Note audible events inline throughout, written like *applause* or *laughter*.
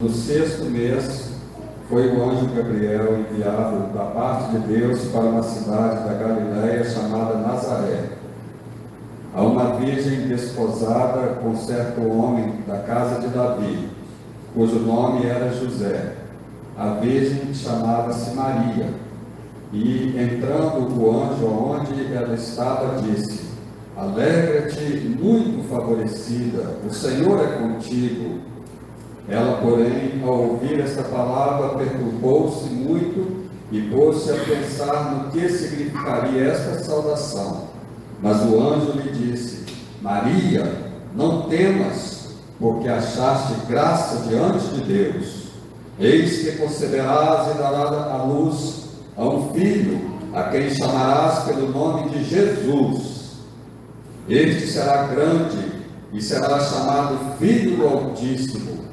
No sexto mês, foi o anjo Gabriel enviado da parte de Deus para uma cidade da Galiléia chamada Nazaré, a uma virgem desposada com certo homem da casa de Davi, cujo nome era José. A virgem chamava-se Maria. E entrando o anjo onde ela estava, disse: Alegra-te, muito favorecida, o Senhor é contigo. Ela, porém, ao ouvir esta palavra, perturbou-se muito e pôs-se a pensar no que significaria esta saudação. Mas o anjo lhe disse: Maria, não temas, porque achaste graça diante de Deus. Eis que conceberás e darás à luz a um filho, a quem chamarás pelo nome de Jesus. Este será grande e será chamado Filho do Altíssimo.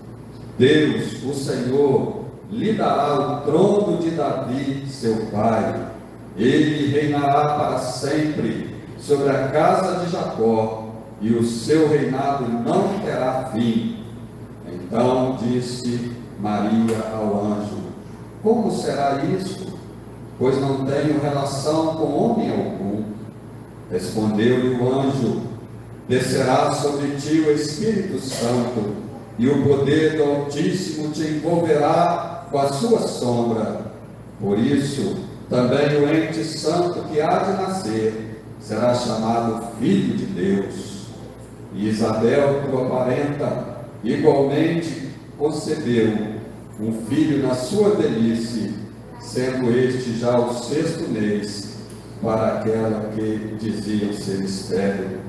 Deus, o Senhor, lhe dará o trono de Davi, seu pai. Ele reinará para sempre sobre a casa de Jacó, e o seu reinado não terá fim. Então disse Maria ao anjo: Como será isto? Pois não tenho relação com homem algum. Respondeu-lhe o anjo: Descerá sobre ti o Espírito Santo e o poder do Altíssimo te envolverá com a sua sombra. Por isso, também o ente santo que há de nascer será chamado Filho de Deus. E Isabel, tua parenta, igualmente concebeu um filho na sua velhice, sendo este já o sexto mês para aquela que diziam ser estéril.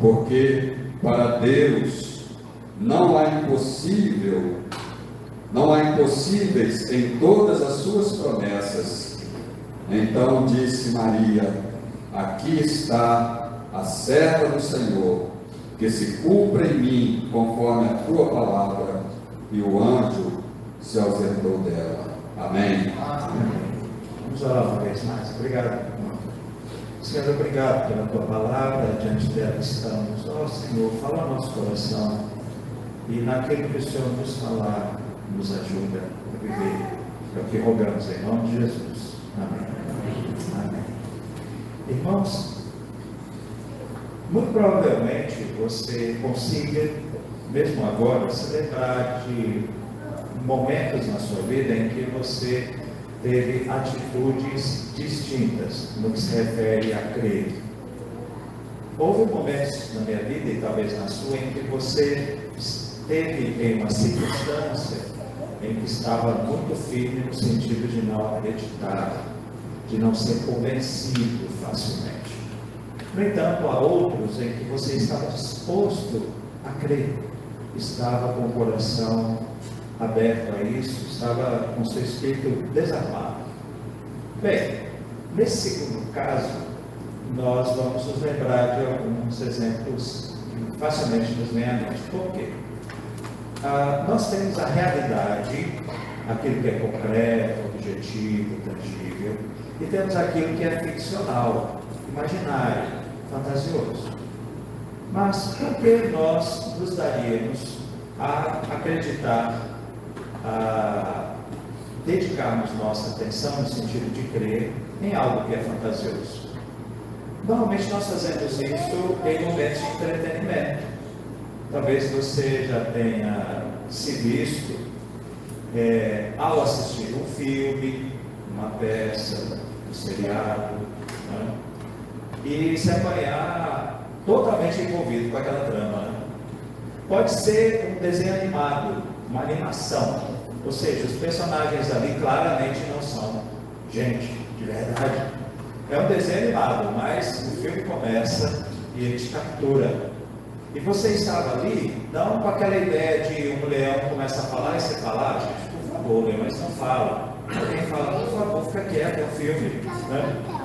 Porque para Deus não há impossível, não há impossíveis em todas as suas promessas. Então disse Maria: Aqui está a serva do Senhor, que se cumpra em mim conforme a tua palavra. E o anjo se ausentou dela. Amém. Amém. Vamos orar uma vez mais. Obrigado. Senhor, obrigado pela tua palavra, diante dela estamos. Ó oh, Senhor, fala no nosso coração e naquilo que o Senhor nos falar, nos ajuda a viver. É o que rogamos em nome de Jesus. Amém. Amém. Irmãos, muito provavelmente você consiga, mesmo agora, se lembrar de momentos na sua vida em que você teve atitudes distintas no que se refere a crer. Houve momentos na minha vida e talvez na sua em que você teve em uma circunstância em que estava muito firme no sentido de não acreditar, de não ser convencido facilmente. No entanto, há outros em que você estava disposto a crer, estava com o coração aberto a isso, estava com seu espírito desarmado. Bem, nesse segundo caso, nós vamos nos lembrar de alguns exemplos que facilmente nos vêm à mente. Por quê? Ah, nós temos a realidade, aquilo que é concreto, objetivo, tangível, e temos aquilo que é ficcional, imaginário, fantasioso. Mas por que nós nos daríamos a acreditar, a dedicarmos nossa atenção no sentido de crer em algo que é fantasioso? Normalmente nós fazemos isso em momentos de entretenimento Talvez você já tenha se visto é, ao assistir um filme, uma peça, um seriado, né? e se apanhar totalmente envolvido com aquela trama. Né? Pode ser um desenho animado, uma animação, ou seja, os personagens ali claramente não são gente de verdade. É um desenho animado, mas o filme começa e ele te captura e você estava ali, não com aquela ideia de um leão começa a falar e você fala, ah, gente, por favor, leões não fala. Alguém fala, por favor, fica quieto, é um filme. Né?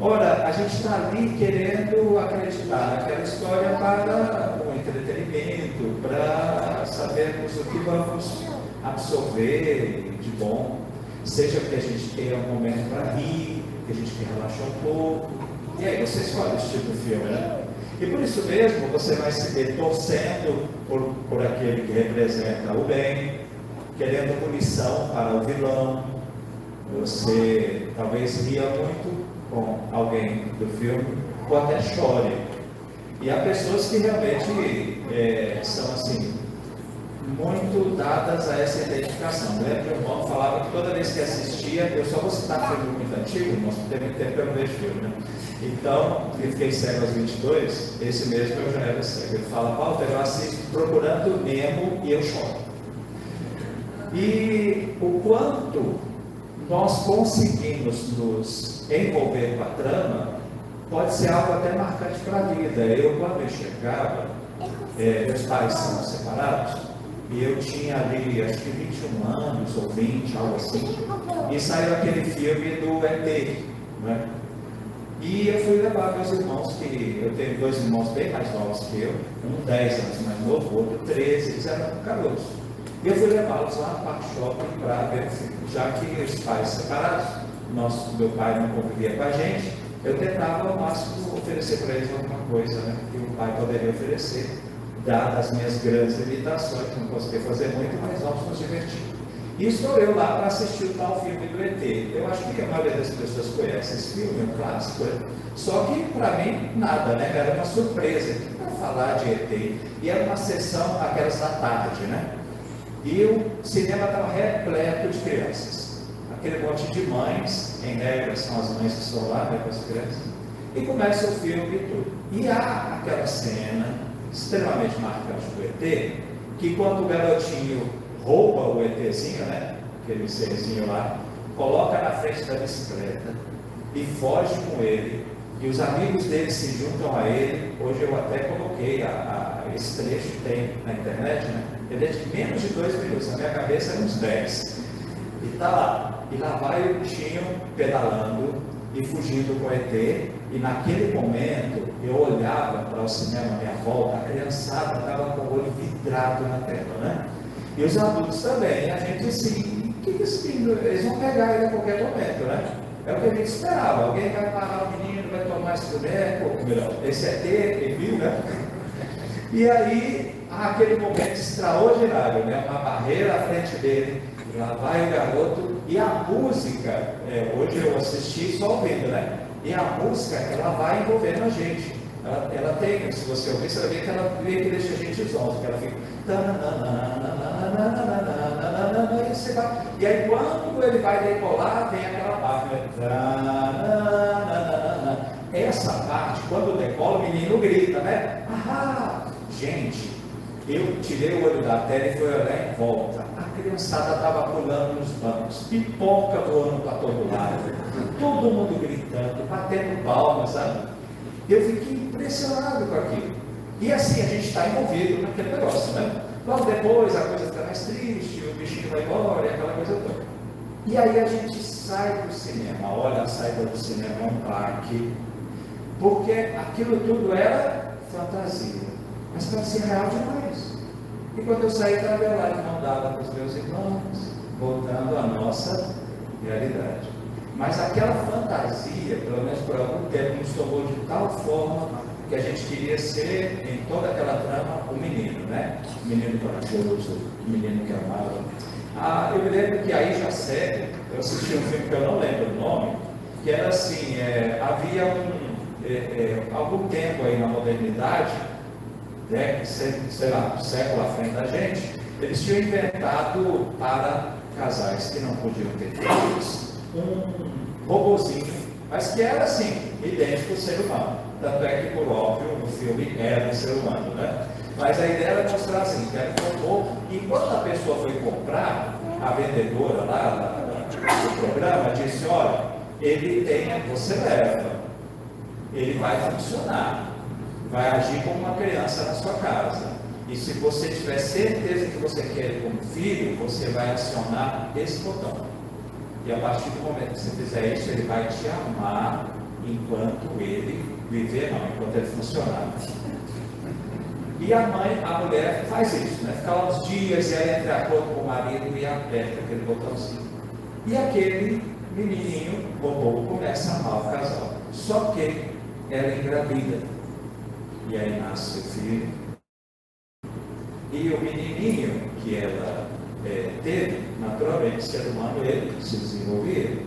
Ora, a gente está ali querendo acreditar naquela história para o entretenimento, para sabermos o que vamos absorver de bom, seja porque a gente tenha um momento para rir, que a gente quer relaxar um pouco. E aí você escolhe esse tipo de filme, né? E por isso mesmo você vai se ver torcendo por, por aquele que representa o bem, querendo punição para o vilão. Você talvez ria muito com alguém do filme, ou até chore. E há pessoas que realmente é, são assim, muito dadas a essa identificação. Lembra que o irmão falava que toda vez que assistia, eu só vou citar filme muito antigo, nós tem muito tempo eu não vejo filme, né? Então, eu fiquei cego aos 22, esse mesmo eu já era cego. Ele fala, Walter, eu assisto procurando Nemo e eu choro. E o quanto nós conseguimos nos envolver com a trama pode ser algo até marcante para a vida. Eu, quando eu chegava, é, meus pais são separados, e eu tinha ali, acho que 21 anos ou 20, algo assim, e saiu aquele filme do ET, né? E eu fui levar meus irmãos, que eu tenho dois irmãos bem mais novos que eu, um 10 anos mais novo, outro 13, eles eram caroços. E eu fui levá-los lá no Parque Shopping para ver o filme. Já que os pais separados, nosso, meu pai não convivia com a gente, eu tentava ao máximo oferecer para eles alguma coisa né, que o pai poderia oferecer, dadas as minhas grandes limitações, não conseguia fazer muito, mas vamos nos divertir. E estou eu lá para assistir o tal filme do ET. Eu acho que a maioria das pessoas conhece esse filme, é um clássico, né? Só que para mim nada, né? Era uma surpresa para falar de ET. E era uma sessão aquelas da tarde, né? E o cinema estava repleto de crianças. Aquele monte de mães, em regra são as mães que estão lá né, com as crianças. E começa o filme e tudo. E há aquela cena extremamente marcante do ET, que quando o garotinho rouba o ETzinho, né? Aquele serzinho lá, coloca na frente da bicicleta e foge com ele. E os amigos dele se juntam a ele. Hoje eu até coloquei a, a, esse trecho tem na internet, né? Ele é de menos de dois minutos, na minha cabeça é uns dez. E tá lá. E lá vai o bichinho pedalando e fugindo com o ET. E naquele momento eu olhava para o cinema à minha volta, a criançada estava com o olho vidrado na tela, né? E os adultos também. A gente assim, o que, que esse eles vão pegar ele a qualquer momento, né? É o que a gente esperava. Alguém vai parar o menino, vai tomar esse boneco, melhor, esse ET, ele viu, né? *laughs* E aí, aquele momento extraordinário, né? Uma barreira à frente dele, lá vai o garoto, e a música, é, hoje eu assisti só ouvindo, né? E a música, ela vai envolvendo a gente. Ela, ela tem, se você ouvir, você vai ver que ela vê que deixa a gente zonzo, que ela fica. E, você vai, e aí quando ele vai decolar, tem aquela parte. Né? Essa parte, quando decola, o menino grita, né? Ah, gente, eu tirei o olho da tela e fui olhar em volta. A criançada estava pulando nos bancos, pipoca voando para todo lado, todo mundo gritando, batendo palmas, sabe? Eu fiquei impressionado com aquilo. E assim a gente está envolvido naquele negócio, né? Logo depois a coisa fica mais triste, o bichinho vai embora aquela coisa toda. E aí a gente sai do cinema, olha a saída do cinema, é um parque, porque aquilo tudo era fantasia, mas parecia real demais. E quando eu saí, de mão dada com os meus irmãos, voltando à nossa realidade. Mas aquela fantasia, pelo menos por algum tempo, nos tomou de tal forma que a gente queria ser, em toda aquela trama, o menino, né? O menino corajoso, o menino que amava. Ah, eu me lembro que aí já sério, eu assisti um filme que eu não lembro o nome, que era assim, é, havia um, é, é, algum tempo aí na modernidade, né, sei, lá, século à frente da gente, eles tinham inventado para casais que não podiam ter filhos, um robozinho, mas que era assim, idêntico ao ser humano. Tanto é que, por óbvio, no filme era um ser humano, né? Mas a ideia era mostrar assim, que era um robô, e quando a pessoa foi comprar, a vendedora lá do programa disse, olha, ele tem, você leva, ele vai funcionar, vai agir como uma criança na sua casa. E se você tiver certeza que você quer ele como filho, você vai acionar esse botão. E a partir do momento que você fizer isso, ele vai te amar enquanto ele viver, não, enquanto ele funcionar. E a mãe, a mulher faz isso, né? Fica lá uns dias e aí entra acordo com o marido e aperta aquele botãozinho. E aquele menininho, bobo, começa a amar o casal. Só que ela é engravida. E aí nasce o filho. E o menininho que ela é, teve, naturalmente, ser humano, ele se desenvolvia.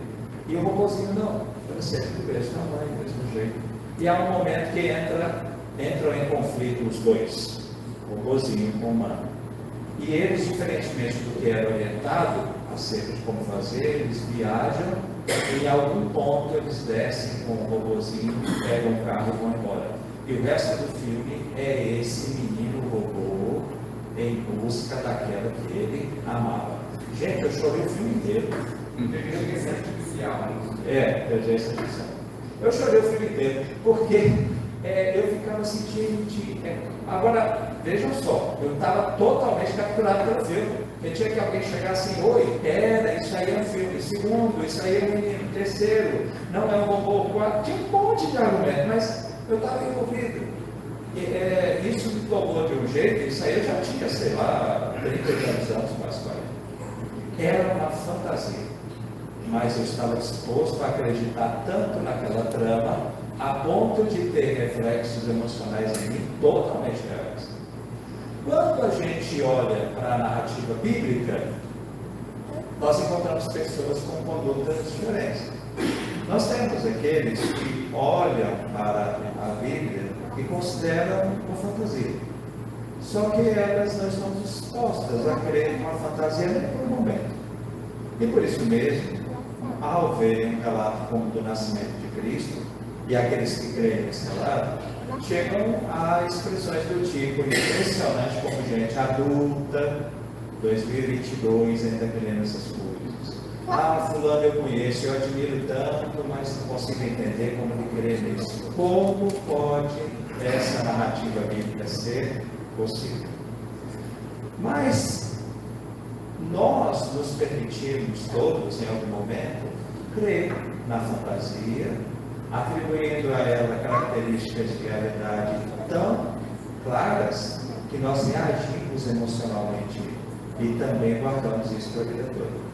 E o robôzinho não, era sempre do mesmo tamanho, do mesmo jeito. E há um momento que entra, entram em conflito os dois, o robôzinho com o humano. E eles, diferentemente do que era orientado acerca de como fazer, eles viajam e em algum ponto eles descem com o robôzinho, pegam o carro e vão embora. E o resto do filme é esse menino robô em busca daquela que ele amava. Gente, eu chorei o filme inteiro. Inteligência artificial. É, inteligência artificial. Eu chorei o filme inteiro, porque é, eu ficava sentindo. De, é, agora, vejam só, eu estava totalmente capturado pelo filme. Eu tinha que alguém chegar assim, oi, era, isso aí é um filme. Segundo, isso aí é um menino. Terceiro, não é um robô. Quarto, tinha um monte de argumento, mas eu estava envolvido. É, isso me tomou de um jeito, isso aí eu já tinha, sei lá, 30 anos, quase 40. Era uma fantasia mas eu estava disposto a acreditar tanto naquela trama a ponto de ter reflexos emocionais em mim totalmente reais. Quando a gente olha para a narrativa bíblica, nós encontramos pessoas com condutas diferentes. Nós temos aqueles que olham para a Bíblia e consideram uma fantasia. Só que elas não estão dispostas a crer numa fantasia nem por um momento. E por isso mesmo, ao verem um relato como do nascimento de Cristo, e aqueles que creem nesse relato, chegam a expressões do tipo impressionante como gente adulta, 2022 ainda crendo essas coisas. Ah, fulano eu conheço, eu admiro tanto, mas não consigo entender como ele crê nisso. Como pode essa narrativa bíblica ser possível? Mas nós nos permitimos todos, em algum momento, crer na fantasia, atribuindo a ela características de realidade tão claras que nós reagimos emocionalmente e também guardamos isso para a vida toda.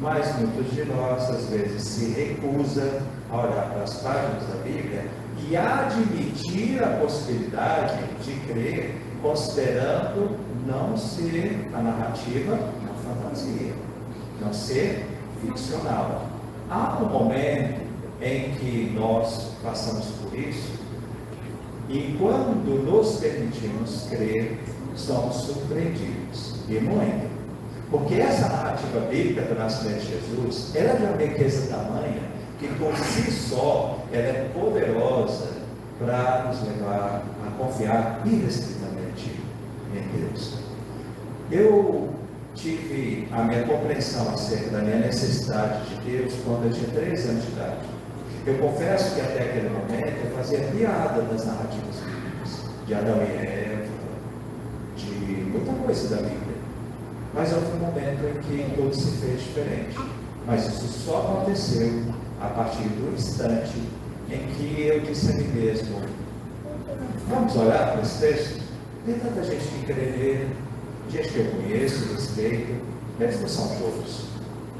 Mas muitos de nós, às vezes, se recusa a olhar para as páginas da Bíblia e admitir a possibilidade de crer, considerando não ser a narrativa uma fantasia, não ser ficcional. Há um momento em que nós passamos por isso e quando nos permitimos crer, somos surpreendidos e muito. Porque essa narrativa bíblica do nascimento de Jesus, ela é de uma riqueza tamanha que por si só ela é poderosa para nos levar a confiar irrestritamente em Deus. Eu tive a minha compreensão acerca da minha necessidade de Deus quando eu tinha três anos de idade. Eu confesso que até aquele momento eu fazia piada das narrativas bíblicas, de Adão e Eva, de muita coisa da Bíblia. Mas houve um momento em que tudo se fez diferente. Mas isso só aconteceu a partir do instante em que eu disse a mim mesmo: vamos olhar para esse texto? Tem tanta gente que crê nele, gente que eu conheço, respeito, eles não são todos,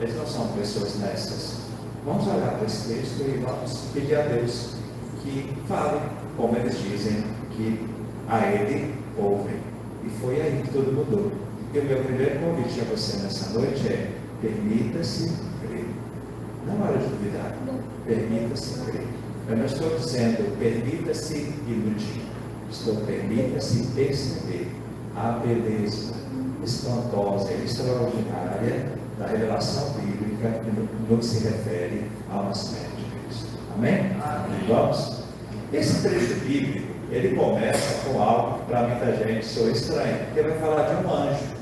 eles não são pessoas nessas. Vamos olhar para esse texto e vamos pedir a Deus que fale, como eles dizem, que a Ele ouvem. E foi aí que tudo mudou. E o meu primeiro convite a você nessa noite é: permita-se crer. Não hora de duvidar. Permita-se crer. Eu não estou dizendo permita-se iludir. Estou permita-se perceber a beleza espantosa e extraordinária da revelação bíblica no que se refere ao nascimento de Cristo. Amém? Amém. Vamos? Esse trecho bíblico, ele começa com algo que para muita gente soa estranho, porque vai falar de um anjo.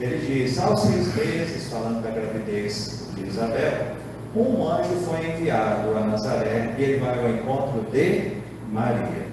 Ele diz, aos seis meses, falando da gravidez de Isabel, um anjo foi enviado a Nazaré e ele vai ao encontro de Maria.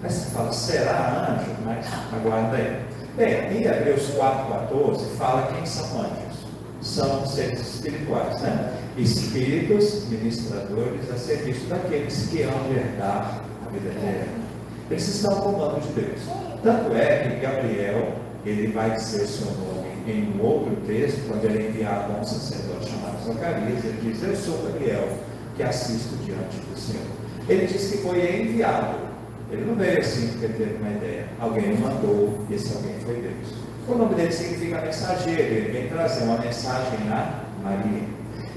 Aí você fala, será anjo? Mas aguarda aí. Bem, em Hebreus 4,14 fala quem são anjos. São seres espirituais, né? Espíritos ministradores a serviço daqueles que hão de herdar a vida eterna. Eles estão comando de Deus. Tanto é que Gabriel, ele vai dizer o seu nome em um outro texto, quando ele é enviado a um sacerdote chamado Zacarias, ele diz, eu sou Gabriel, que assisto diante do Senhor. Ele diz que foi enviado Ele não veio assim porque teve uma ideia. Alguém o mandou, e esse alguém foi Deus. O nome dele significa mensageiro, ele vem trazer uma mensagem a Maria.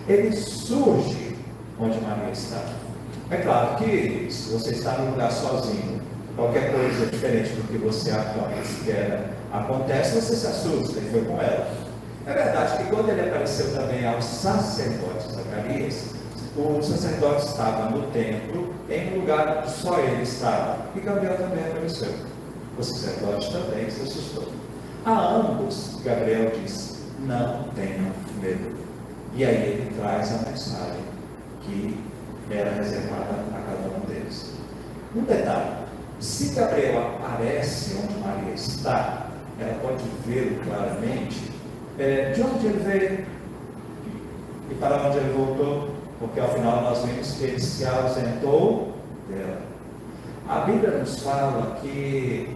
Ele surge onde Maria está. É claro que se você está num lugar sozinho, qualquer coisa diferente do que você atualmente quer acontece, você se assusta, e foi com ela. É verdade que quando ele apareceu também aos sacerdotes Zacarias, o sacerdote estava no templo, em um lugar onde só ele estava, e Gabriel também apareceu. O sacerdote também se assustou. A ambos, Gabriel disse: Não tenham medo. E aí ele traz a mensagem que era reservada a cada um deles. Um detalhe: se Gabriel aparece onde Maria está, ela pode vê-lo claramente é, de onde ele veio e para onde ele voltou, porque ao final nós vimos que ele se ausentou dela. A Bíblia nos fala que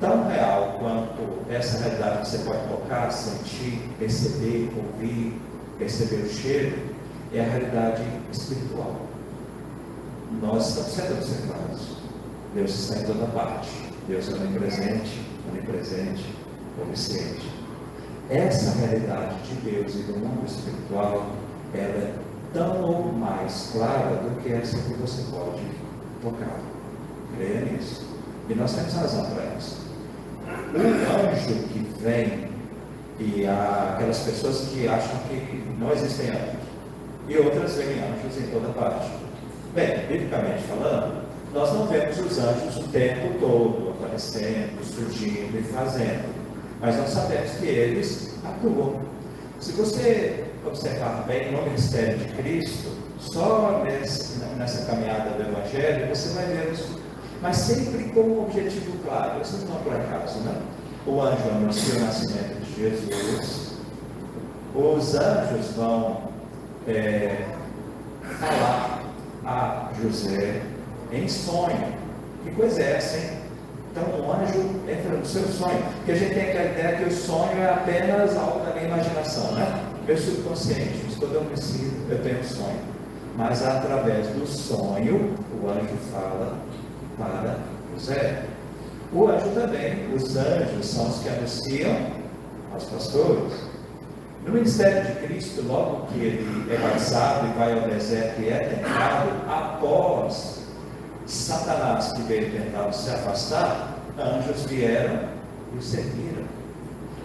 tão real quanto essa realidade que você pode tocar, sentir, perceber, ouvir, perceber o cheiro, é a realidade espiritual. Nós estamos sendo observados. Deus está em toda parte. Deus é onipresente, onipresente, onisciente. Essa realidade de Deus e do mundo espiritual, ela é tão ou mais clara do que essa que você pode tocar. Creia nisso. E nós temos razão para isso. O anjo que vem, e aquelas pessoas que acham que não existem anjos, e outras veem anjos em toda parte. Bem, biblicamente falando, nós não vemos os anjos o tempo todo aparecendo, surgindo e fazendo, mas nós sabemos que eles atuam. Se você observar bem no ministério de Cristo, só nessa, nessa caminhada do Evangelho, você vai ver os mas sempre com um objetivo claro. Isso não é por acaso, né? O anjo anuncia o nascimento de Jesus, os anjos vão é, falar a José em sonho. Que coisa é essa, hein? Então o anjo entra no seu sonho. Porque a gente tem aquela ideia que o sonho é apenas algo da minha imaginação, né? Meu subconsciente, mas quando eu preciso, eu tenho um sonho. Mas através do sonho, o anjo fala para José. O anjo também, os anjos são os que anunciam aos pastores. No ministério de Cristo, logo que ele é batizado e vai ao deserto e é tentado, após Satanás que veio tentar se afastar, anjos vieram e o serviram.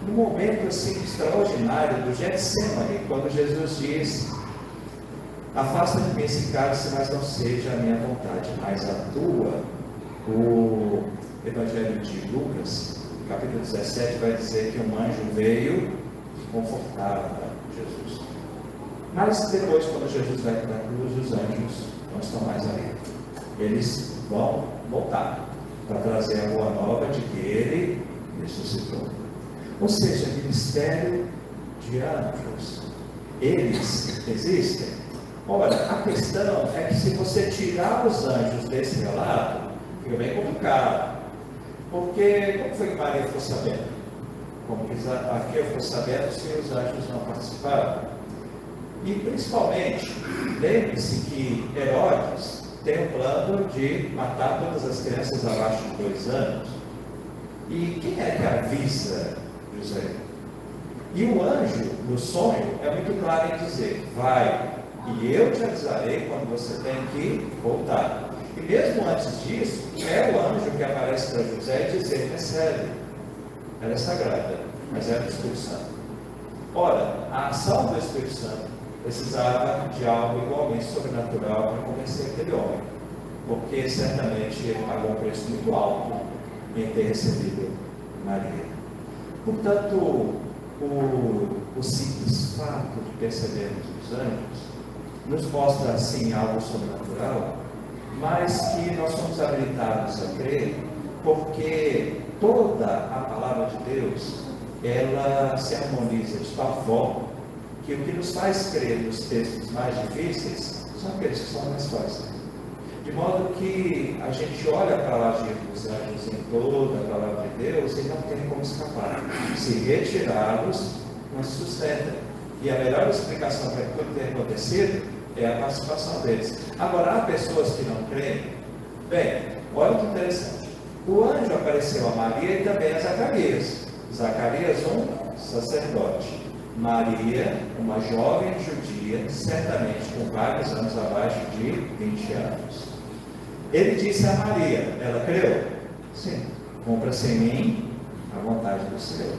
No momento assim extraordinário do Getsemane, quando Jesus diz: Afasta de mim esse cálice, mas não seja a minha vontade, mas a tua. O Evangelho de Lucas, capítulo 17, vai dizer que um anjo veio e confortava Jesus. Mas depois, quando Jesus vai para a cruz, os anjos não estão mais ali. Eles vão voltar para trazer a boa nova de que ele ressuscitou. Ou seja, ministério de anjos. Eles existem. Olha, a questão é que se você tirar os anjos desse relato, fica bem complicado. Porque como foi que Maria ficou sabendo? Como que Maria ficou sabendo se os anjos não participaram? E principalmente, lembre-se que Herodes tem o plano de matar todas as crianças abaixo de dois anos. E quem é que avisa José? E o anjo, no sonho, é muito claro em dizer: vai, e eu te avisarei quando você tem que voltar. E mesmo antes disso, é o anjo que aparece para José e dizer: recebe. Ela é sagrada, mas é do Espírito Santo. Ora, a ação do Espírito Santo precisava de algo igualmente sobrenatural para convencer aquele homem, porque certamente ele pagou um preço muito alto em ter recebido Maria. Portanto, o, o simples fato de percebermos os anjos nos mostra assim algo sobrenatural mas que nós somos habilitados a crer, porque toda a palavra de Deus, ela se harmoniza de tal forma que o que nos faz crer nos textos mais difíceis são aqueles que são mais fáceis. De modo que a gente olha para a agir dos anjos em toda a palavra de Deus e não tem como escapar. Se retirá-los, não se sustenta. E a melhor explicação para tudo ter acontecido é a participação deles. Agora, há pessoas que não creem. Bem, Olha que interessante. O anjo apareceu a Maria e também a Zacarias. Zacarias, um sacerdote. Maria, uma jovem judia, certamente com vários anos abaixo de 20 anos. Ele disse a Maria, ela creu? Sim. Compra-se em mim a vontade do Senhor.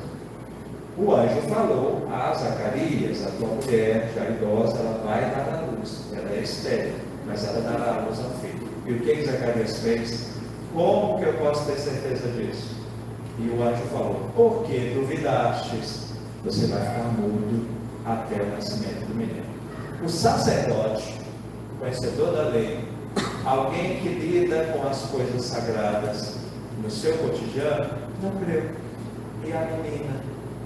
O anjo falou a Zacarias, a tua mulher, já idosa, ela vai dar a luz. Ela é estéril, mas ela dará a luz ao filho. E o que, que Zacarias fez? Como que eu posso ter certeza disso? E o anjo falou: Porque duvidastes, você vai ficar mudo até o nascimento do menino. O sacerdote, conhecedor da lei, alguém que lida com as coisas sagradas no seu cotidiano, não creu. E a menina,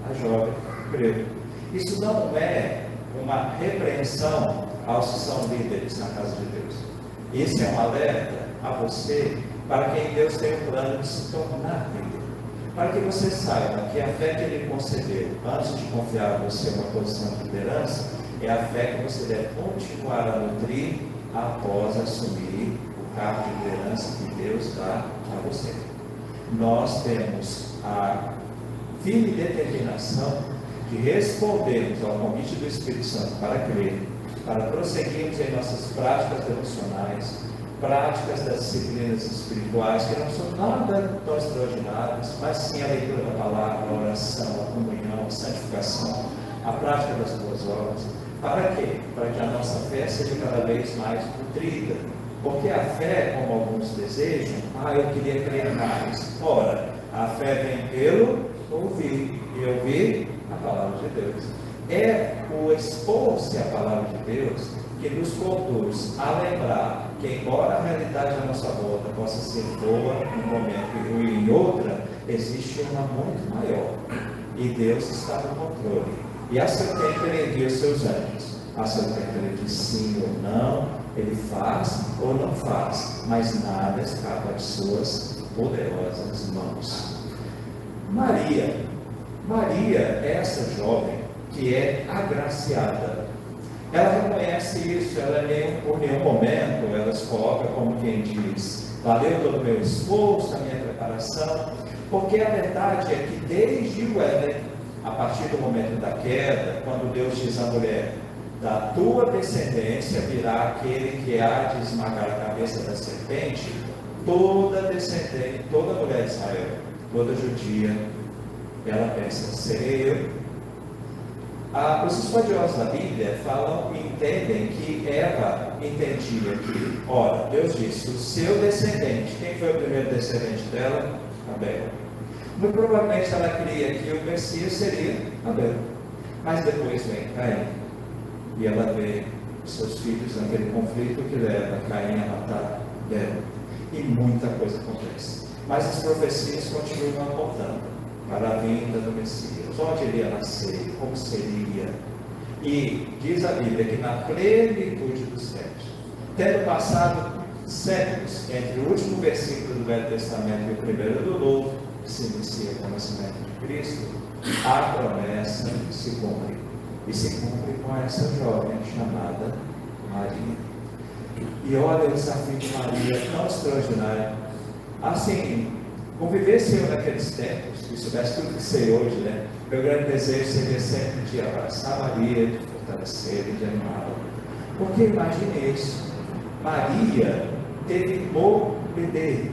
a jovem, creu. Isso não é uma repreensão aos que são líderes na casa de Deus. Esse é um alerta a você para quem Deus tem um plano de se tornar líder. Para que você saiba que a fé que Ele concedeu antes de confiar você uma posição de liderança é a fé que você deve continuar a nutrir após assumir o cargo de liderança que Deus dá a você. Nós temos a firme determinação de respondermos ao convite do Espírito Santo para crer, para prosseguirmos em nossas práticas devocionais, práticas das disciplinas espirituais, que não são nada tão extraordinárias, mas sim a leitura da palavra, a oração, a comunhão, a santificação, a prática das boas obras. Para quê? Para que a nossa fé seja cada vez mais nutrida. Porque a fé, como alguns desejam, ah, eu queria crer mais. Ora, a fé vem pelo ouvir, e ouvir a palavra de Deus. É o expor-se à palavra de Deus que nos conduz a lembrar que, embora a realidade à nossa volta possa ser boa em um momento e ruim em outra, existe uma muito maior. E Deus está no controle. E a seu tempo ele envia seus anjos. A seu tempo ele diz sim ou não, ele faz ou não faz, mas nada escapa de suas poderosas mãos. Maria, Maria é essa jovem que é agraciada. Ela reconhece isso, ela nem, por nenhum momento ela se coloca como quem diz, valeu todo o meu esforço, a minha preparação, porque a verdade é que desde o Éden, a partir do momento da queda, quando Deus diz à mulher, da tua descendência virá aquele que há de esmagar a cabeça da serpente, toda descendente, toda mulher de Israel, toda judia, ela pensa, serei eu ah, os estudiosos da Bíblia falam entendem que Eva entendia que, ora, Deus disse, o seu descendente, quem foi o primeiro descendente dela? Abel. Muito provavelmente ela cria que o Messias seria Abel. Mas depois vem Caim. E ela vê seus filhos naquele conflito que leva Caim a matar Abel. E muita coisa acontece. Mas as profecias continuam apontando para a vinda do Messias, onde ele ia nascer, como seria. E diz a Bíblia que na plenitude dos tempos, tendo passado séculos entre o último versículo do Velho Testamento e o primeiro do Novo, que se inicia com o nascimento de Cristo, a promessa se cumpre. E se cumpre com essa jovem chamada Maria. E olha o desafio de Maria, tão extraordinário. Assim, convivesse eu naqueles tempos, se soubesse tudo que sei hoje, né? Meu grande desejo seria sempre de abraçar Maria, de fortalecer e de animá-la. Porque imagine isso. Maria teve bebê.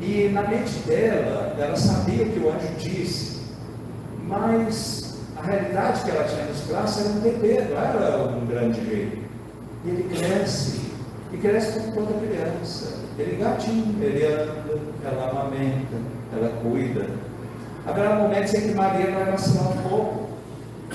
E na mente dela, ela sabia que o anjo disse, mas a realidade que ela tinha nos braços era um bebê, não era um grande rei. E ele cresce, e cresce como toda criança. Ele gatinho, ele anda, ela amamenta, ela cuida. Haverá momentos em que Maria vai vacilar um pouco.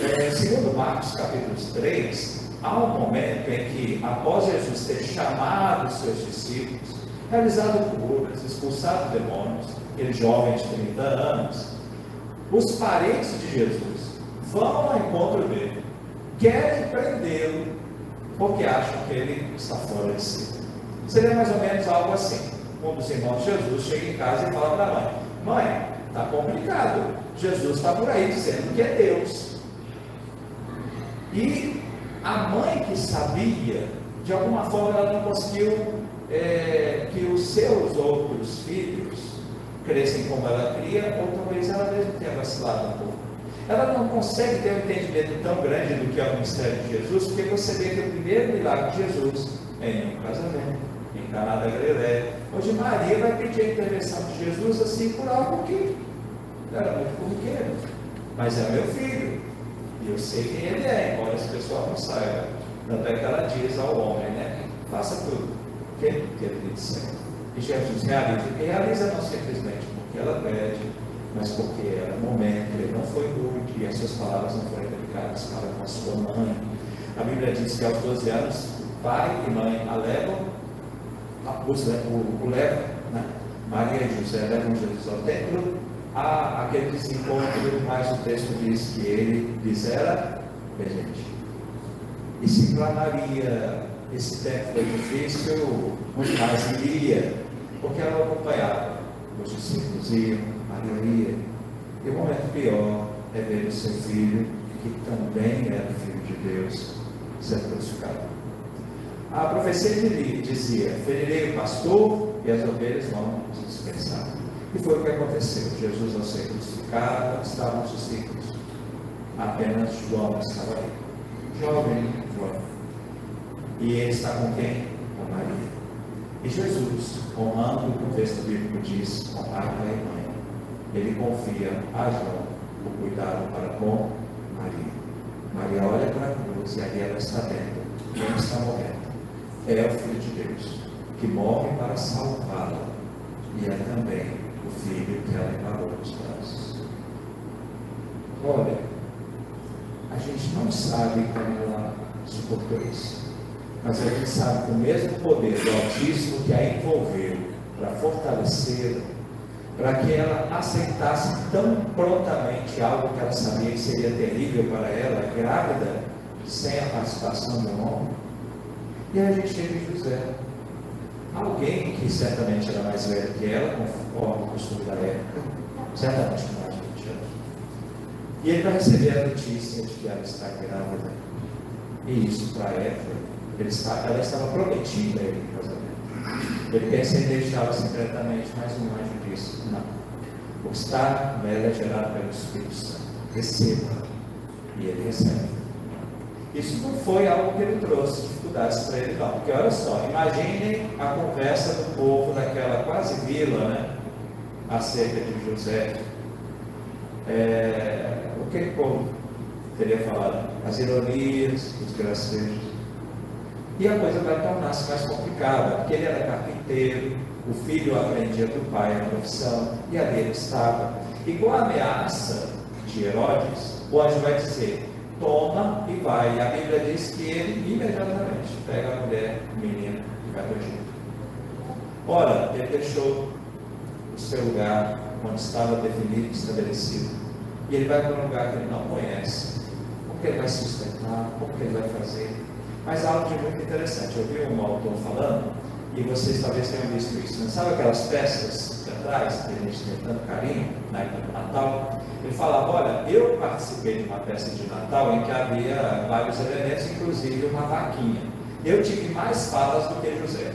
É, segundo Marcos capítulo 3, há um momento em que, após Jesus ter chamado os seus discípulos, realizado curas, expulsado demônios, aquele jovem de 30 anos, os parentes de Jesus vão ao encontro dele, querem prendê-lo, porque acham que ele está fora de si. Seria mais ou menos algo assim. Um dos irmãos de Jesus chega em casa e fala para a mãe: Mãe, está complicado. Jesus está por aí dizendo que é Deus. E a mãe que sabia, de alguma forma ela não conseguiu é, que os seus outros filhos crescem como ela cria, ou talvez ela mesma tenha vacilado um pouco. Ela não consegue ter um entendimento tão grande do que é o ministério de Jesus, porque você vê que o primeiro milagre de Jesus é em um casamento, Caná da Galileia, onde Maria vai pedir a intervenção de Jesus assim por algo que era muito corriqueiro. Mas é meu filho, e eu sei quem ele é, embora esse pessoal não saiba. Tanto é que ela diz ao homem, né? Faça tudo. O que ele disser. E Jesus realiza. E realiza não simplesmente porque ela pede, mas porque era o momento, ele não foi rude e as suas palavras não foram delicadas para com a sua mãe. A Bíblia diz que aos 12 anos, pai e mãe a levam, o, o levam, né? Maria e José levam Jesus ao templo, há aquele desencontro, mas o texto diz que ele lhes era obediente. E se para Maria esse tempo foi difícil, muito mais iria, porque ela acompanhava. Os discípulos iam, Maria ia. E o momento pior é ver o seu filho, que também era filho de Deus, sendo crucificado. A profecia dizia: ferirei o pastor e as ovelhas vão se dispersar. E foi o que aconteceu. Jesus, ao ser crucificado, estavam os discípulos. Apenas João estava ali. Jovem João. E ele está com quem? Com Maria. E Jesus, honrando o texto bíblico diz, com pai e mãe, ele confia a João o cuidado para com Maria. Maria olha para a cruz e ali ela está vendo quem está morrendo. É o Filho de Deus, que morre para salvá-la. E é também o filho que ela embalou nos braços. Olha, a gente não sabe como ela suportou isso mas a gente sabe que o mesmo poder do Altíssimo que a envolveu para fortalecê-la, para que ela aceitasse tão prontamente algo que ela sabia que seria terrível para ela, grávida, sem a participação do homem. E a gente teve José, alguém que certamente era mais velho que ela, conforme o costume da época, certamente com mais de 20 anos. E ele vai receber a notícia de que ela está grávida. E isso para está, ela estava prometida a ele em casamento. Ele pensa em deixá-la secretamente, mas o anjo disse: Não. O estar nela é gerado pelo Espírito Santo. Receba. E ele recebe. Isso não foi algo que ele trouxe dificuldades para ele, não. Porque olha só, imaginem a conversa do povo daquela quase vila, né? Acerca de José. É, o que o povo teria falado? As ironias, os gracejos. E a coisa vai tornar-se mais complicada, porque ele era carpinteiro, o filho aprendia do pai a profissão, e ali ele estava. E com a ameaça de Herodes, o anjo vai dizer: toma e vai. E a Bíblia diz que ele imediatamente pega a mulher, o menino, e vai para o Egito. Ora, ele deixou o seu lugar onde estava definido e estabelecido. E ele vai para um lugar que ele não conhece. Como que ele vai sustentar? Como que ele vai fazer? Mas algo de muito interessante. Eu vi um autor falando, e vocês talvez tenham visto isso. Não né? sabe aquelas peças teatrais que a gente tem tanto carinho na época do Natal? Ele falava: Olha, eu participei de uma peça de Natal em que havia vários elementos, inclusive uma vaquinha. Eu tive mais falas do que José.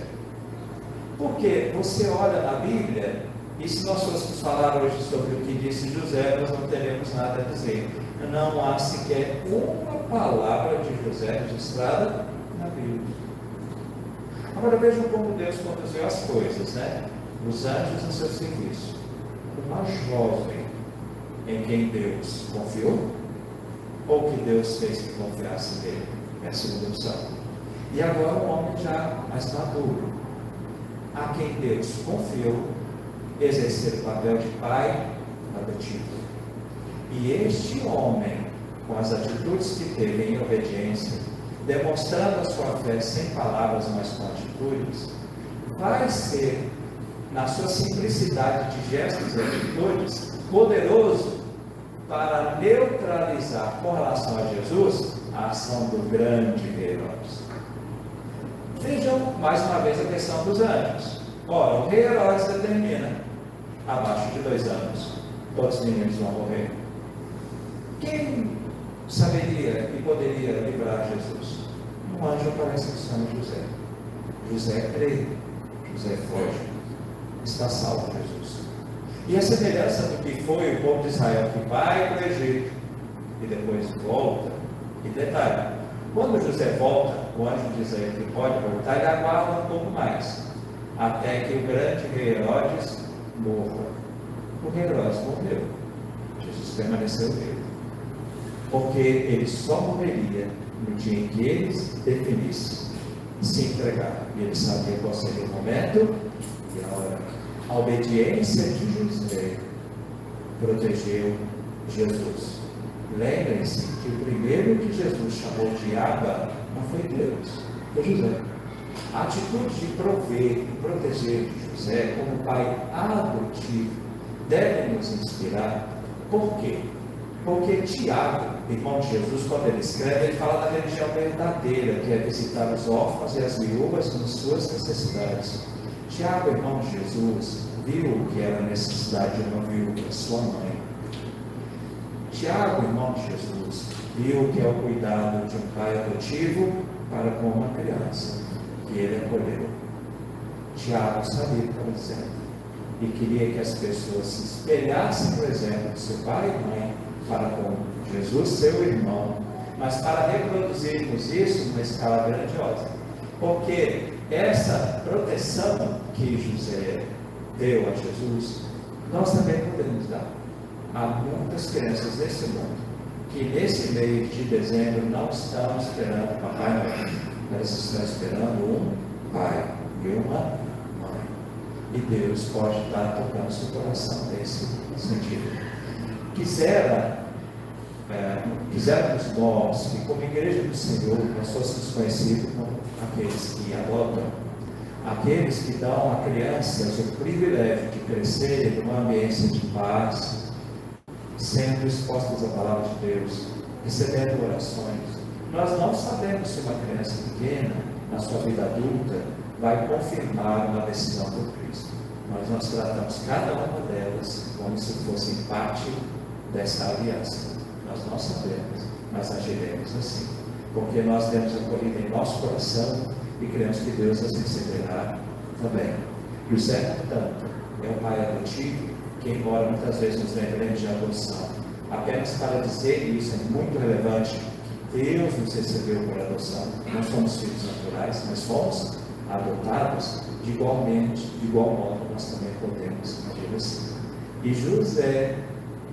Porque você olha na Bíblia, e se nós fôssemos falar hoje sobre o que disse José, nós não teremos nada a dizer. Não há sequer uma palavra de José registrada na Bíblia. Agora vejam como Deus conduziu as coisas, né? Os anjos no seu serviço. Uma jovem em quem Deus confiou, ou que Deus fez que confiasse nele. É a segunda opção. E agora um homem já mais maduro, a quem Deus confiou exercer o papel de pai adotivo. E este homem com as atitudes que teve em obediência, demonstrando a sua fé sem palavras, mas com atitudes, vai ser, na sua simplicidade de gestos e atitudes, poderoso para neutralizar com relação a Jesus a ação do grande Herodes. Vejam mais uma vez a questão dos anjos. Ora, o rei Herodes determina, abaixo de dois anos, todos os meninos vão morrer. Quem saberia e poderia livrar Jesus? Um anjo aparece em São José. José crê José foge, está salvo Jesus. E a semelhança do que foi o povo de Israel que vai para o Egito e depois volta, e detalhe, quando José volta, o anjo diz a ele que pode voltar, ele aguarda um pouco mais, até que o grande rei Herodes morra. O rei Herodes morreu. Jesus permaneceu vivo. Porque ele só morreria no dia em que eles definissem se entregar. E ele sabia qual seria o momento. A obediência de José protegeu Jesus. Lembrem-se que o primeiro que Jesus chamou de Abba não foi Deus, foi José. A atitude de prover e proteger José como pai adotivo deve nos inspirar. Por quê? Porque Tiago, irmão de Jesus, quando ele escreve, ele fala da religião verdadeira, que é visitar os órfãos e as viúvas nas suas necessidades. Tiago, irmão Jesus, viu o que era a necessidade de uma viúva, sua mãe. Tiago, irmão de Jesus, viu que é o cuidado de um pai adotivo para com uma criança que ele acolheu. Tiago sabia o que e queria que as pessoas se espelhassem no exemplo seu pai e mãe para com Jesus, seu irmão, mas para reproduzirmos isso numa escala grandiosa. Porque essa proteção que José deu a Jesus, nós também podemos dar. Há muitas crianças nesse mundo que nesse mês de dezembro não estão esperando Papai Noel, elas estão esperando um pai e uma mãe. E Deus pode estar tocando seu coração nesse sentido. Quisera, é, quiséramos nós que como igreja do Senhor nós fôssemos conhecidos como aqueles que adotam, aqueles que dão a crianças o privilégio de crescer numa ambiência de paz, sendo expostas à palavra de Deus, recebendo orações. Nós não sabemos se uma criança pequena, na sua vida adulta, vai confirmar uma decisão por Cristo. Mas nós tratamos cada uma delas como se fosse parte dessa aliança. Nós não sabemos, mas agiremos assim. Porque nós temos acolhido em nosso coração e cremos que Deus as receberá também. José, portanto, é o pai adotivo que embora muitas vezes nos lembremos de adoção, apenas para dizer, e isso é muito relevante, que Deus nos recebeu por adoção, não somos filhos naturais, mas fomos adotados, de igualmente, de igual modo nós também podemos agir assim. E José,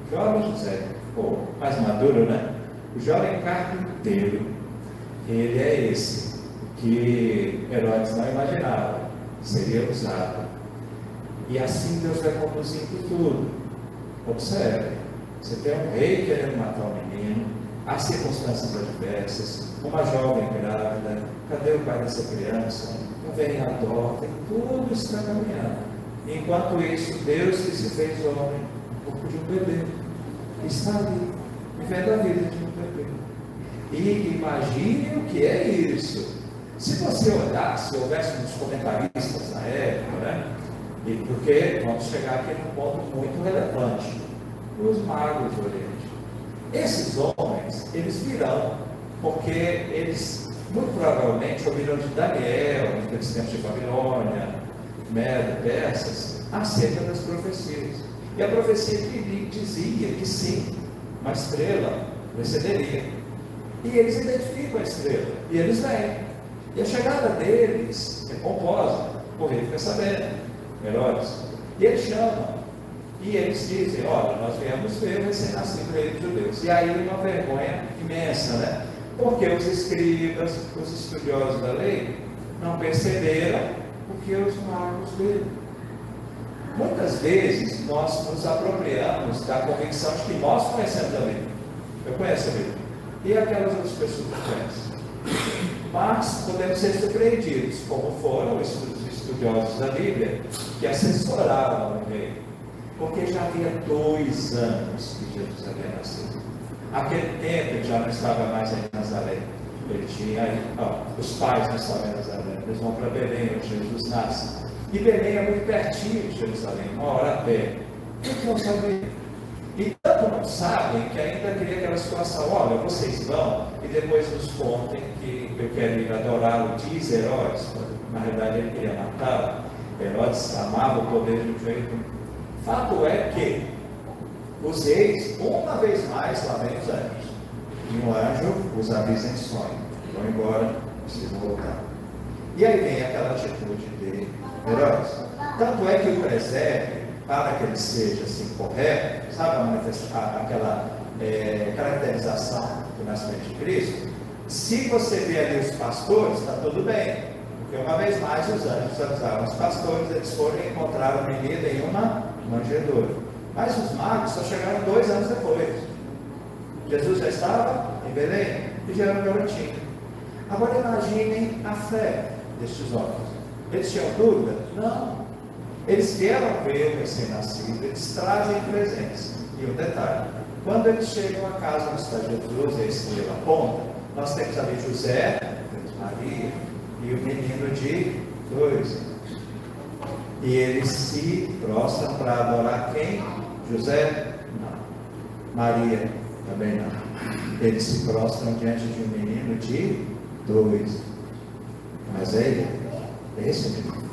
jovem José, ou mais maduro, né? O jovem carpinteiro, ele é esse que Herodes não imaginava, seria usado e assim Deus vai conduzindo tudo. Observe, você tem um rei querendo matar um menino, há circunstâncias adversas, uma jovem grávida, cadê o pai dessa criança? Velho adota, e tudo está caminhando. Enquanto isso, Deus que se fez homem, corpo de um bebê, está ali, vivendo a vida de. E imagine o que é isso. Se você olhasse, se houvesse uns comentaristas na época, né? E porque vamos chegar aqui num ponto muito relevante. Os magos do Oriente. Esses homens, eles virão, porque eles muito provavelmente ouviram de Daniel, naqueles tempos de Babilônia, Medo, Persas, acerca das profecias. E a profecia que dizia que sim, uma estrela precederia. E eles identificam a estrela, e eles vêm. E a chegada deles é pomposa, o rei fica sabendo. Herodes. E eles chamam. E eles dizem, olha, nós viemos ver o recém-nascido rei dos judeus. E aí uma vergonha imensa, né? Porque os escribas, os estudiosos da lei, não perceberam o que os magos viram. Muitas vezes nós nos apropriamos da convicção de que nós conhecemos a lei. Eu conheço a lei. E aquelas outras pessoas não conhecem. Mas podemos ser surpreendidos, como foram os estudiosos da Bíblia, que assessoravam o rei, porque já havia dois anos que Jesus havia nascido. Aquele tempo ele já não estava mais em Nazaré. Ele tinha aí, os pais não estavam em Nazaré, eles vão para Belém, onde Jesus nasce. E Belém é muito pertinho de Jerusalém, uma hora a pé. Que não sabem? E tanto não sabem que ainda queria aquela situação, olha, vocês vão e depois nos contem que eu quero ir adorá-lo, diz Herodes, na realidade ele queria matá-lo. Herodes amava o poder de um jeito. Fato é que os reis, uma vez mais, lá vem os anjos. E um anjo os avisa em sonho. Vão embora, precisam voltar. E aí vem aquela atitude de Herodes. Tanto é que o presépio, para que ele seja assim correto, sabe a aquela é, caracterização do nascimento de Cristo? Se você vê ali os pastores, está tudo bem. Porque uma vez mais os anjos avisaram os pastores, eles foram encontrar o menino em uma manjedoura. Mas os magos só chegaram dois anos depois. Jesus já estava em Belém e já era garotinho. Agora imaginem a fé destes homens. Eles tinham dúvida? Não. Eles vieram ver o recém-nascido, eles trazem presentes. E um detalhe: quando eles chegam à casa onde está Jesus, e a estrela aponta, nós temos ali José, Maria, e o menino de dois. E eles se prostram para adorar quem? José? Não. Maria? Também não. Eles se prostram diante de um menino de dois. Mas é ele. É esse menino.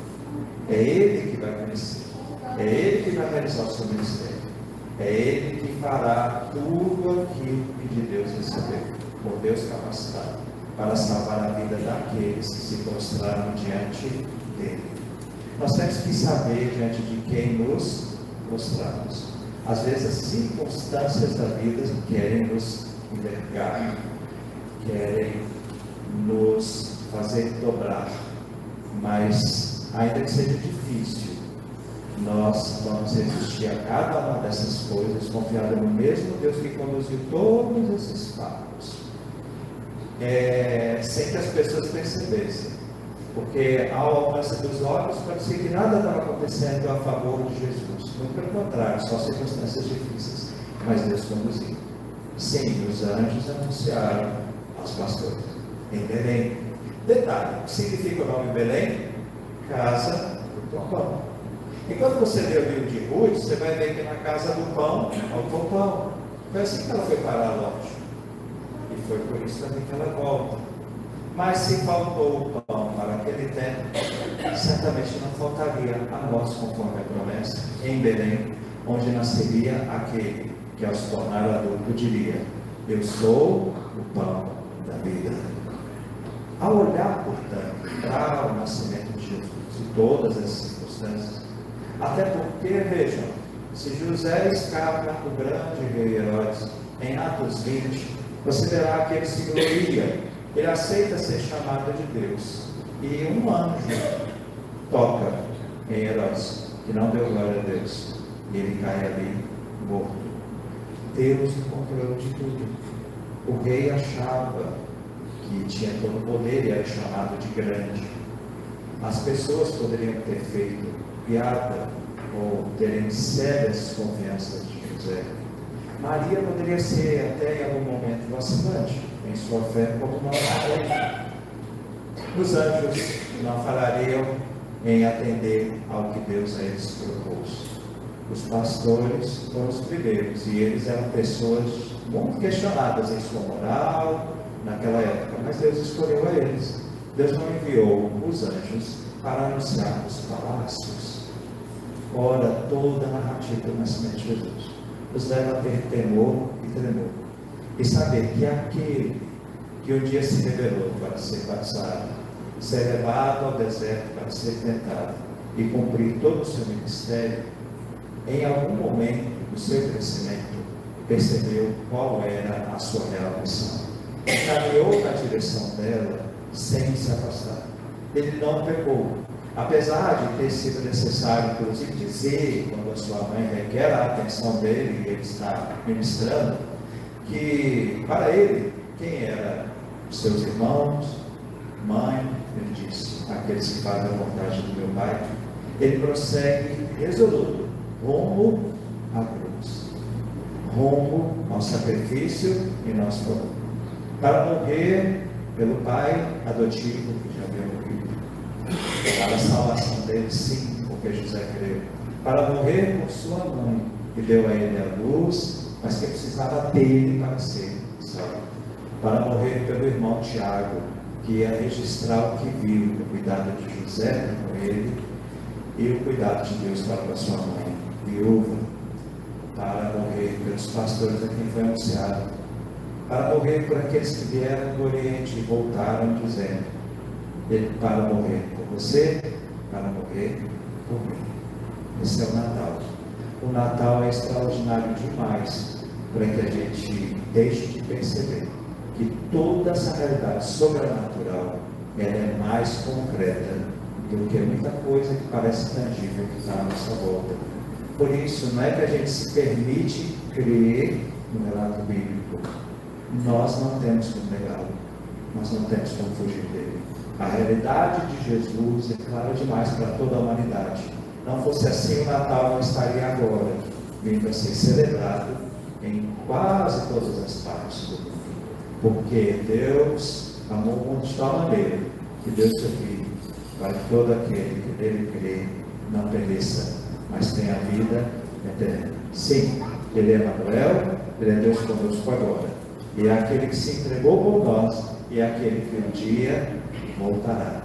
É ele que vai conhecer. É ele que vai realizar o seu ministério. É ele que fará tudo aquilo que de Deus recebeu. Por Deus capacitado para salvar a vida daqueles que se prostraram diante dele. Nós temos que saber diante de quem nos prostramos. Às vezes as circunstâncias da vida querem nos envergar, querem nos fazer dobrar, mas ainda que seja difícil, nós vamos resistir a cada uma dessas coisas, confiado no mesmo Deus que conduziu todos esses fatos é, sem que as pessoas percebessem. Porque ao alcance dos olhos parecia que nada estava acontecendo a favor de Jesus. Muito pelo contrário, só circunstâncias difíceis. Mas Deus conduziu. Sim, os anjos anunciaram aos pastores em Belém. Detalhe, o que significa o nome Belém? Casa do pão. E quando você lê o livro de Ruth, você vai ver que na casa do pão é o pão. Foi assim que ela foi parar longe foi por isso também que ela volta. Mas se faltou o pão para aquele tempo, certamente não faltaria a nós, conforme a promessa, em Belém, onde nasceria aquele que, ao se tornar adulto, diria: Eu sou o pão da vida. Ao olhar, portanto, para o nascimento de Jesus e todas as circunstâncias, até porque, vejam, se José escapa do grande rei Herodes em Atos 20, você verá que ele se gloria, ele aceita ser chamado de Deus. E um anjo toca em Herodes, que não deu glória a Deus, e ele cai ali morto. Deus no controle de tudo. O rei achava que tinha todo o poder e era chamado de grande. As pessoas poderiam ter feito piada ou terem cega desconfiança de José Maria poderia ser até em algum momento vacilante em sua fé, como não falei. Os anjos não falariam em atender ao que Deus a eles propôs. Os pastores foram os primeiros e eles eram pessoas muito questionadas em sua moral naquela época, mas Deus escolheu a eles. Deus não enviou os anjos para anunciar os palácios. Ora, toda a narrativa do nascimento de Jesus nos leva a ter temor e tremor. E saber que aquele que um dia se revelou para ser batizado, ser levado ao deserto para ser tentado e cumprir todo o seu ministério, em algum momento do seu crescimento, percebeu qual era a sua real missão. Caminhou na direção dela sem se afastar. Ele não pecou, Apesar de ter sido necessário, inclusive, dizer, quando a sua mãe requer a atenção dele e ele está ministrando, que para ele, quem era? Seus irmãos, mãe, ele disse, aqueles que fazem a vontade do meu pai, ele prossegue resoluto, rumo à cruz, rumo ao sacrifício em nosso favor, para morrer pelo pai adotivo que já havia para a salvação dele, sim, porque José creu. Para morrer por sua mãe, que deu a ele a luz, mas que precisava dele para ser salvo. Para morrer pelo irmão Tiago, que ia registrar o que viu, o cuidado de José com ele, e o cuidado de Deus para com sua mãe, viúva, para morrer pelos pastores a quem foi anunciado, para morrer por aqueles que vieram do Oriente e voltaram dizendo, para morrer por você, para morrer por mim. Esse é o Natal. O Natal é extraordinário demais para que a gente deixe de perceber que toda essa realidade sobrenatural ela é mais concreta do que muita coisa que parece tangível que está à nossa volta. Por isso, não é que a gente se permite crer no relato bíblico. Nós não temos como negá-lo. Nós não temos como fugir dele. A realidade de Jesus é clara demais para toda a humanidade. Não fosse assim, o Natal não estaria agora vindo a ser celebrado em quase todas as partes do mundo. Porque Deus amou o mundo de tal maneira que Deus seu Filho, para que todo aquele que dele crê não pereça, mas tenha vida eterna. Sim, Ele é Manuel, Ele é Deus conosco agora. E é aquele que se entregou por nós, e é aquele que um dia voltará.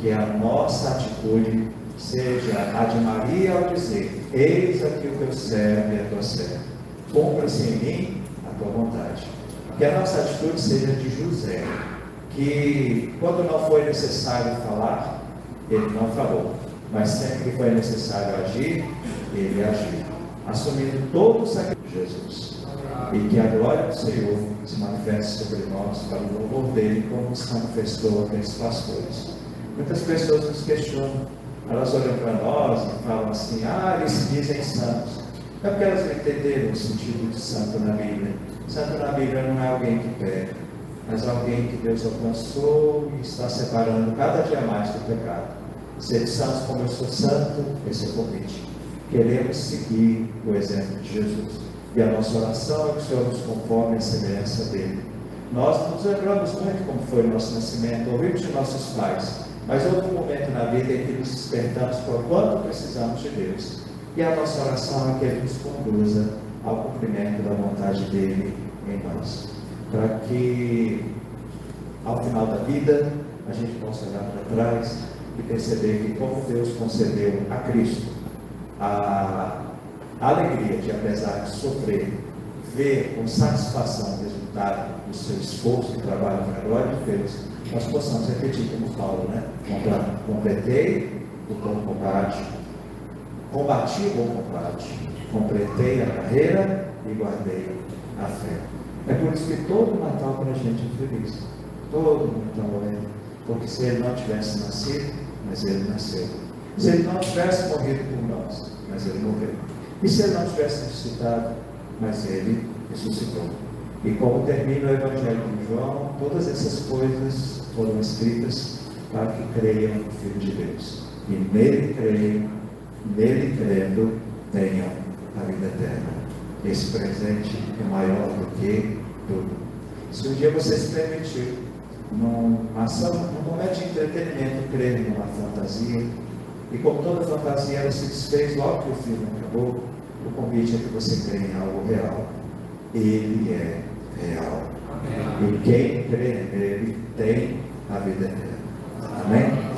Que a nossa atitude seja a de Maria ao dizer: Eis aqui o teu servo e a tua serva. Cumpra-se em mim a tua vontade. Que a nossa atitude seja de José, que quando não foi necessário falar, ele não falou, mas sempre que foi necessário agir, ele agiu, assumindo todo o sacrifício de Jesus. E que a glória do Senhor se manifeste sobre nós para o louvor dele, como se manifestou aqueles pastores. Muitas pessoas nos questionam, elas olham para nós e falam assim: ah, eles se dizem santos. É porque elas não entenderam o sentido de santo na Bíblia. Santo na Bíblia não é alguém que peca mas alguém que Deus alcançou e está separando cada dia mais do pecado. Ser santos como eu sou santo, esse é o convite. Queremos seguir o exemplo de Jesus. E a nossa oração é que o Senhor nos conforme a semelhança dele. Nós nos lembramos muito como foi o nosso nascimento, ouvimos de nossos pais, mas houve um momento na vida em que nos despertamos por quanto precisamos de Deus. E a nossa oração é que Ele nos conduza ao cumprimento da vontade dele em nós para que ao final da vida a gente possa olhar para trás e perceber que como Deus concedeu a Cristo a alegria de, apesar de sofrer, ver com satisfação o resultado do seu esforço e trabalho para a glória de Deus, nós possamos repetir como Paulo, né? Completei o bom combate, combati o bom combate, completei a carreira e guardei a fé. É por isso que todo Natal para a gente é feliz. Todo Natal é. Porque se ele não tivesse nascido, mas ele nasceu. Se ele não tivesse morrido por nós, mas ele morreu. E se ele não tivesse ressuscitado, mas ele ressuscitou. E como termina o Evangelho de João, todas essas coisas foram escritas para que creiam no Filho de Deus. E nele creiam, nele crendo, tenham a vida eterna esse presente é maior do que tudo. Se um dia você se permitiu, numa ação, num momento de entretenimento, crer numa fantasia, e como toda fantasia ela se desfez logo que o filme acabou, o convite é que você crê em algo real. Ele é real. Amém. E quem crê nele tem a vida eterna. Amém?